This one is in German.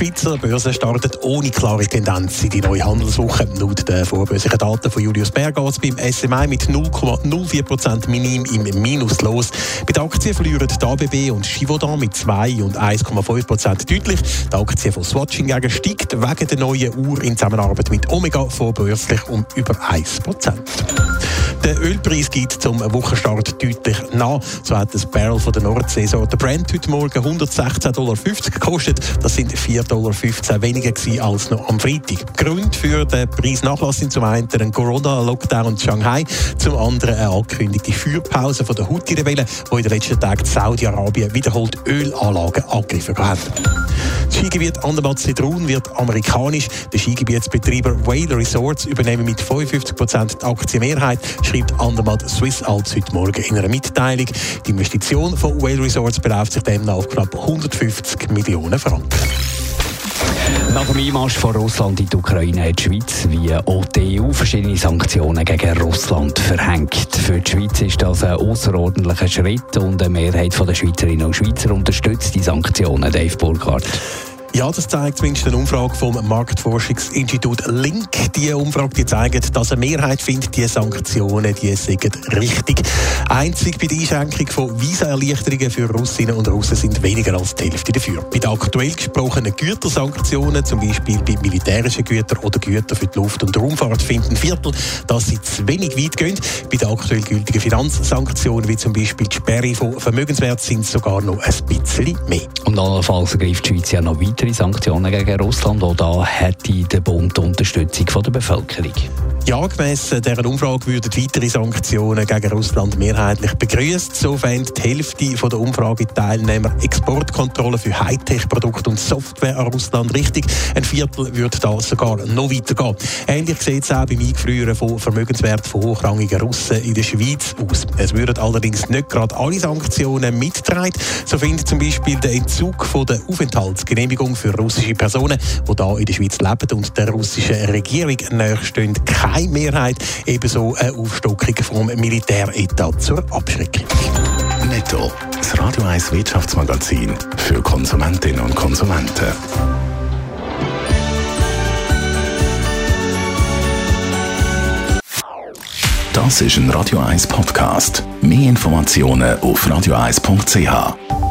Die Schweizer Börse startet ohne klare Tendenz in die neue Handelswoche. Laut den vorbörslichen Daten von Julius Berg geht es beim SMI mit 0,04% Minim im Minus los. Bei den Aktien verlieren die ABB und Givaudan mit 2 und 1,5% deutlich. Die Aktie von Swatch hingegen steigt wegen der neuen Uhr in Zusammenarbeit mit Omega vorbörslich um über 1%. Der Ölpreis geht zum Wochenstart deutlich nach. So hat das Barrel von der Nordsee so der Brent heute Morgen 116,50 Dollar gekostet. Das sind 4,15 Dollar weniger als noch am Freitag. Grund für den Preisnachlass sind zum einen ein Corona-Lockdown in Shanghai, zum anderen eine angekündigte Feuerpause von der Houthi-Rebellen, die in den letzten Tagen Saudi-Arabien wiederholt Ölanlagen angegriffen haben. Skigebiet Andermatt-Sedrun wird amerikanisch. Der Skigebietsbetreiber Whale Resorts übernehmen mit 55% die Aktienmehrheit, schreibt Andermatt Swiss Alps heute Morgen in einer Mitteilung. Die Investition von Whale Resorts beläuft sich demnach auf knapp 150 Millionen Franken. Nach dem Einmarsch von Russland in die Ukraine hat die Schweiz wie auch die EU verschiedene Sanktionen gegen Russland verhängt. Für die Schweiz ist das ein außerordentlicher Schritt und eine Mehrheit der Schweizerinnen und Schweizer unterstützt die Sanktionen. Dave Burkhardt. Ja, das zeigt zumindest eine Umfrage vom Marktforschungsinstitut Link. Die Umfrage die zeigt, dass eine Mehrheit findet, die Sanktionen die sind richtig. Einzig bei der Einschränkung von Visaerleichterungen für Russinnen und Russen sind weniger als die Hälfte dafür. Bei den aktuell gesprochenen Gütersanktionen, zum Beispiel bei militärischen Gütern oder Gütern für die Luft- und Raumfahrt, finden Viertel, dass sie zu wenig weit gehen. Bei den aktuell gültigen Finanzsanktionen, wie zum Beispiel die Sperre von Vermögenswerten, sind es sogar noch ein bisschen mehr. Und allenfalls ergreift die Schweiz ja noch weiter weitere Sanktionen gegen Russland. Auch da hätte der Bund Unterstützung von der Bevölkerung. Ja, gemäss dieser Umfrage würden weitere Sanktionen gegen Russland mehrheitlich begrüßt. So fände die Hälfte der Umfrageteilnehmer Exportkontrollen für Hightech-Produkte und Software an Russland richtig. Ein Viertel würde da sogar noch weitergehen. Ähnlich sieht es auch beim Eingefrieren von Vermögenswerten von hochrangigen Russen in der Schweiz aus. Es würden allerdings nicht gerade alle Sanktionen mittragen. So findet zum Beispiel der Entzug von der Aufenthaltsgenehmigung für russische Personen, die hier in der Schweiz leben und der russischen Regierung nachstehen, keine Mehrheit. Ebenso eine Aufstockung vom Militäretat zur Abschreckung. Netto, das Radio 1 Wirtschaftsmagazin für Konsumentinnen und Konsumenten. Das ist ein Radio 1 Podcast. Mehr Informationen auf radio1.ch.